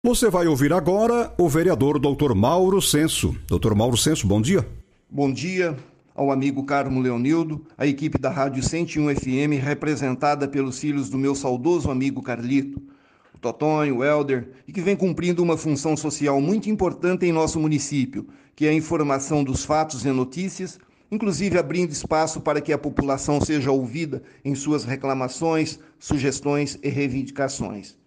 Você vai ouvir agora o vereador Dr. Mauro Senso. Dr. Mauro Senso, bom dia. Bom dia ao amigo Carmo Leonildo, a equipe da Rádio 101 FM, representada pelos filhos do meu saudoso amigo Carlito, o Totonho, o Helder, e que vem cumprindo uma função social muito importante em nosso município, que é a informação dos fatos e notícias, inclusive abrindo espaço para que a população seja ouvida em suas reclamações, sugestões e reivindicações.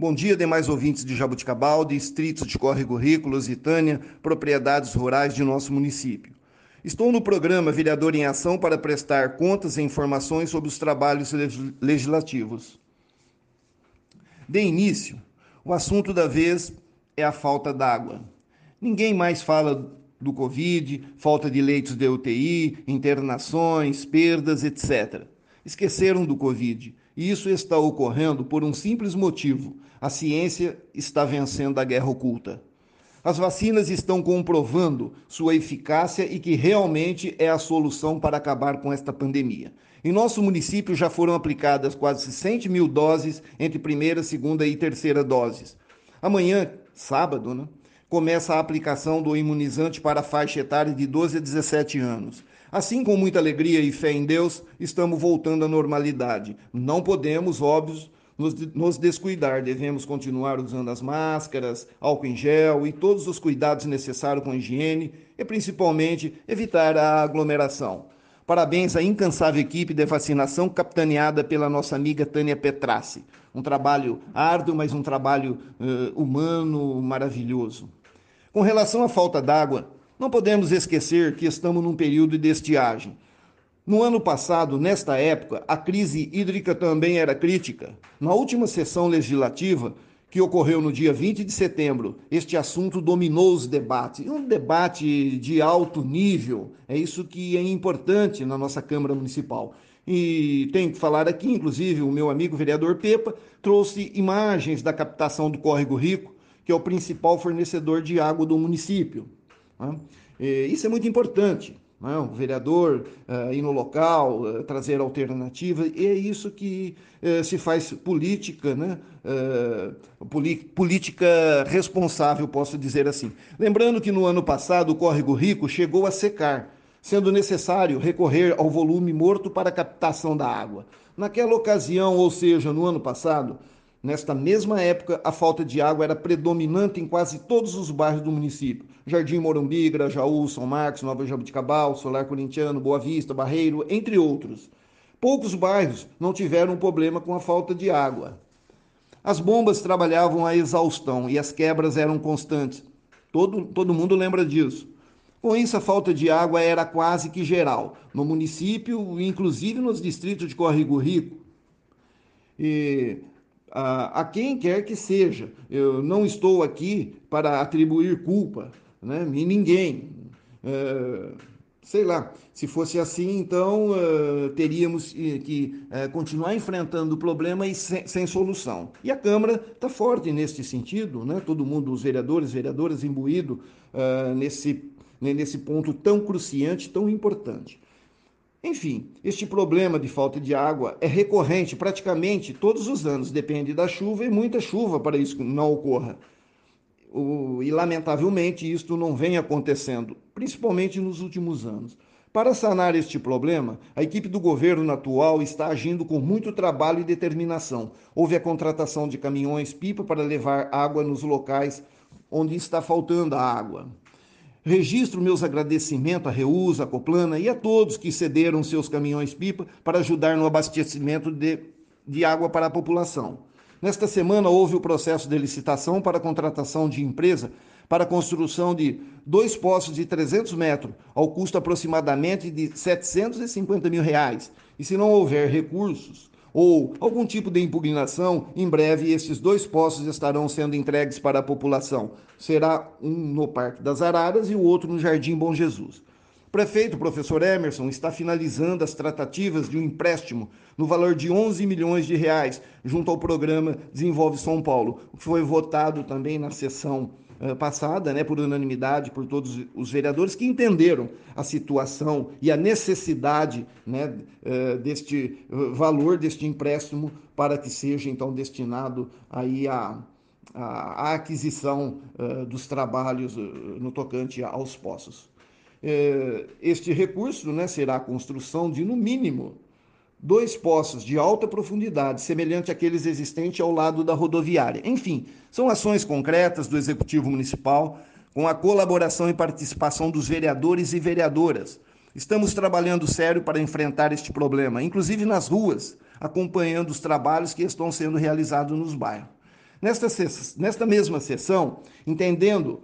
Bom dia, demais ouvintes de Jabuticabal, distritos de Córrego Rico, Lusitânia, propriedades rurais de nosso município. Estou no programa Vereador em Ação para prestar contas e informações sobre os trabalhos legislativos. De início, o assunto da vez é a falta d'água. Ninguém mais fala do Covid, falta de leitos de UTI, internações, perdas, etc. Esqueceram do Covid. E isso está ocorrendo por um simples motivo: a ciência está vencendo a guerra oculta. As vacinas estão comprovando sua eficácia e que realmente é a solução para acabar com esta pandemia. Em nosso município já foram aplicadas quase 100 mil doses entre primeira, segunda e terceira doses. Amanhã, sábado, né, começa a aplicação do imunizante para a faixa etária de 12 a 17 anos. Assim, com muita alegria e fé em Deus, estamos voltando à normalidade. Não podemos, óbvio, nos, descuidar. Devemos continuar usando as máscaras, álcool em gel e todos os cuidados necessários com higiene e, principalmente, evitar a aglomeração. Parabéns à incansável equipe de vacinação capitaneada pela nossa amiga Tânia Petrassi. Um trabalho árduo, mas um trabalho uh, humano maravilhoso. Com relação à falta d'água, não podemos esquecer que estamos num período de estiagem. No ano passado, nesta época, a crise hídrica também era crítica. Na última sessão legislativa, que ocorreu no dia 20 de setembro, este assunto dominou os debates. Um debate de alto nível, é isso que é importante na nossa Câmara Municipal. E tenho que falar aqui, inclusive, o meu amigo vereador Pepa trouxe imagens da captação do Córrego Rico, que é o principal fornecedor de água do município. Né? Isso é muito importante. Né? O vereador uh, ir no local, uh, trazer alternativa, e é isso que uh, se faz política, né? política responsável, posso dizer assim. Lembrando que no ano passado o Córrego Rico chegou a secar, sendo necessário recorrer ao volume morto para captação da água. Naquela ocasião, ou seja, no ano passado, Nesta mesma época, a falta de água era predominante em quase todos os bairros do município. Jardim Morumbi, Grajaú, São Marcos, Nova Jabuticabal, Solar Corintiano, Boa Vista, Barreiro, entre outros. Poucos bairros não tiveram problema com a falta de água. As bombas trabalhavam a exaustão e as quebras eram constantes. Todo, todo mundo lembra disso. Com isso, a falta de água era quase que geral, no município, inclusive nos distritos de Córrego Rico. E a, a quem quer que seja. Eu não estou aqui para atribuir culpa né, em ninguém. É, sei lá, se fosse assim, então uh, teríamos que uh, continuar enfrentando o problema e sem, sem solução. E a Câmara está forte nesse sentido, né? todo mundo, os vereadores, vereadoras, imbuído nesse, nesse ponto tão cruciante, tão importante. Enfim, este problema de falta de água é recorrente praticamente todos os anos, depende da chuva e muita chuva para isso não ocorra. O, e, lamentavelmente, isto não vem acontecendo, principalmente nos últimos anos. Para sanar este problema, a equipe do governo atual está agindo com muito trabalho e determinação. Houve a contratação de caminhões-pipa para levar água nos locais onde está faltando a água. Registro meus agradecimentos à Reusa, à Coplana e a todos que cederam seus caminhões-pipa para ajudar no abastecimento de, de água para a população. Nesta semana houve o processo de licitação para a contratação de empresa para a construção de dois poços de 300 metros, ao custo aproximadamente de 750 mil reais. E se não houver recursos, ou algum tipo de impugnação, em breve esses dois postos estarão sendo entregues para a população. Será um no Parque das Araras e o outro no Jardim Bom Jesus. O prefeito, professor Emerson, está finalizando as tratativas de um empréstimo no valor de 11 milhões de reais junto ao programa Desenvolve São Paulo, que foi votado também na sessão passada, né, por unanimidade, por todos os vereadores que entenderam a situação e a necessidade né, uh, deste uh, valor deste empréstimo para que seja então destinado aí a a, aquisição dos trabalhos no tocante aos poços. Este recurso né, será a construção de, no mínimo, dois poços de alta profundidade, semelhante àqueles existentes ao lado da rodoviária. Enfim, são ações concretas do Executivo Municipal, com a colaboração e participação dos vereadores e vereadoras. Estamos trabalhando sério para enfrentar este problema, inclusive nas ruas, acompanhando os trabalhos que estão sendo realizados nos bairros. Nesta, nesta mesma sessão, entendendo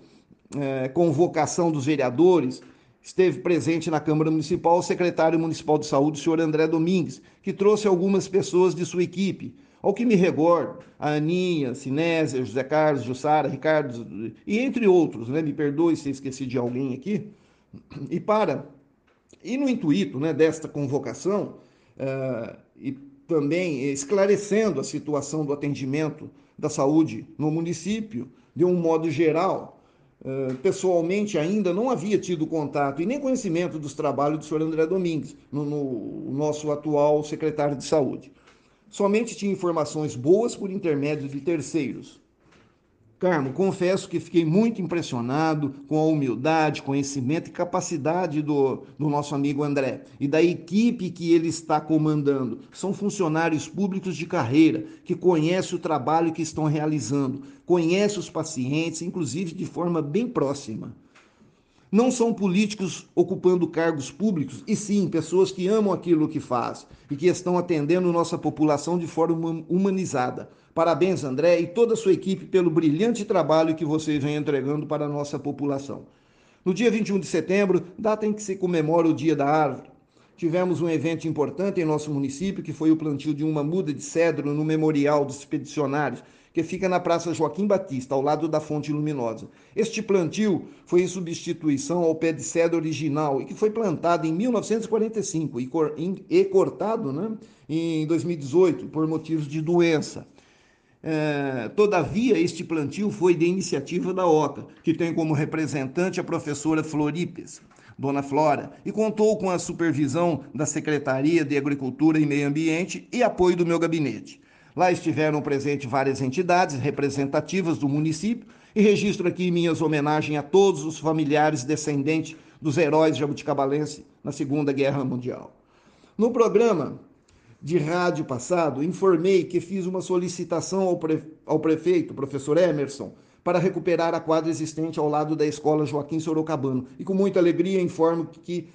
é, convocação dos vereadores, esteve presente na Câmara Municipal o secretário municipal de saúde, o senhor André Domingues, que trouxe algumas pessoas de sua equipe. Ao que me recordo, a Aninha, Sinésia, José Carlos, Jussara, Ricardo, e entre outros, né? me perdoe se esqueci de alguém aqui. E para, e no intuito né, desta convocação, uh, e também esclarecendo a situação do atendimento da saúde no município, de um modo geral. Uh, pessoalmente, ainda não havia tido contato e nem conhecimento dos trabalhos do senhor André Domingues, no, no nosso atual secretário de saúde. Somente tinha informações boas por intermédio de terceiros. Carmo, confesso que fiquei muito impressionado com a humildade, conhecimento e capacidade do, do nosso amigo André e da equipe que ele está comandando. São funcionários públicos de carreira que conhecem o trabalho que estão realizando, conhecem os pacientes, inclusive de forma bem próxima. Não são políticos ocupando cargos públicos, e sim pessoas que amam aquilo que faz e que estão atendendo nossa população de forma humanizada Parabéns, André, e toda a sua equipe pelo brilhante trabalho que vocês vêm entregando para a nossa população. No dia 21 de setembro, data em que se comemora o Dia da Árvore, tivemos um evento importante em nosso município, que foi o plantio de uma muda de cedro no Memorial dos Expedicionários, que fica na Praça Joaquim Batista, ao lado da Fonte Luminosa. Este plantio foi em substituição ao pé de cedro original e que foi plantado em 1945 e, cor, cortado né, em 2018 por motivos de doença. É, todavia, este plantio foi de iniciativa da OCA, que tem como representante a professora Floripes, Dona Flora, e contou com a supervisão da Secretaria de Agricultura e Meio Ambiente e apoio do meu gabinete. Lá estiveram presentes várias entidades representativas do município e registro aqui minhas homenagens a todos os familiares descendentes dos heróis jabuticabalense na Segunda Guerra Mundial. No programa, de rádio passado, informei que fiz uma solicitação ao, pre... ao prefeito, professor Emerson, para recuperar a quadra existente ao lado da escola Joaquim Sorocabano. E com muita alegria informo que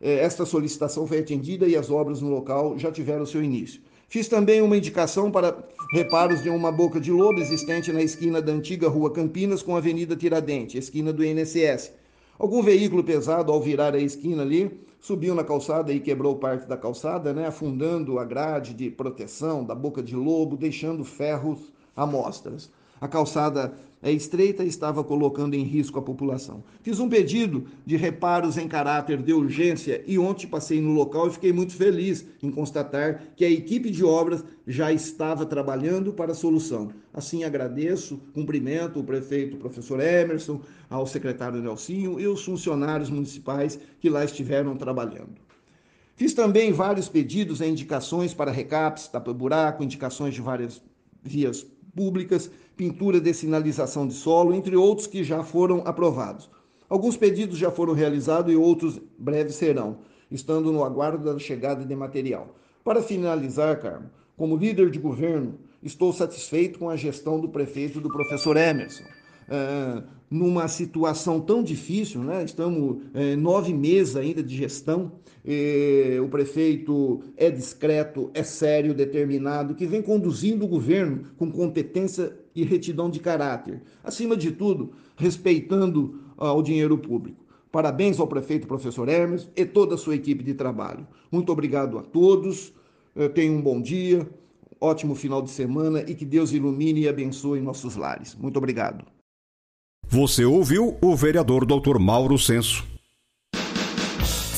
eh, esta solicitação foi atendida e as obras no local já tiveram seu início. Fiz também uma indicação para reparos de uma boca de lobo existente na esquina da antiga Rua Campinas com a Avenida Tiradentes, esquina do INSS. Algum veículo pesado, ao virar a esquina ali, subiu na calçada e quebrou parte da calçada, né, afundando a grade de proteção da boca de lobo, deixando ferros amostras. A calçada estreita e estava colocando em risco a população. Fiz um pedido de reparos em caráter de urgência e ontem passei no local e fiquei muito feliz em constatar que a equipe de obras já estava trabalhando para a solução. Assim agradeço, cumprimento o prefeito professor Emerson, ao secretário Nelsinho e os funcionários municipais que lá estiveram trabalhando. Fiz também vários pedidos e indicações para recaps, tapa-buraco, indicações de várias vias públicas, pintura de sinalização de solo, entre outros que já foram aprovados. Alguns pedidos já foram realizados e outros breves serão, estando no aguardo da chegada de material. Para finalizar, Carmo, como líder de governo, estou satisfeito com a gestão do prefeito do professor Emerson. É, numa situação tão difícil, né? estamos é, nove meses ainda de gestão, o prefeito é discreto, é sério, determinado, que vem conduzindo o governo com competência e retidão de caráter. Acima de tudo, respeitando uh, o dinheiro público. Parabéns ao prefeito professor Hermes e toda a sua equipe de trabalho. Muito obrigado a todos. eh, tenha um bom dia, ótimo final de semana e que Deus ilumine e abençoe nossos lares. Muito obrigado. Você ouviu o vereador Dr. Mauro Senso.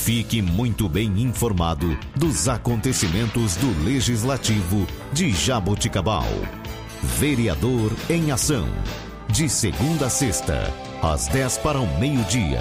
Fique muito bem informado dos acontecimentos do Legislativo de Jaboticabal. Vereador em Ação. De segunda a sexta, às 10 para o meio-dia.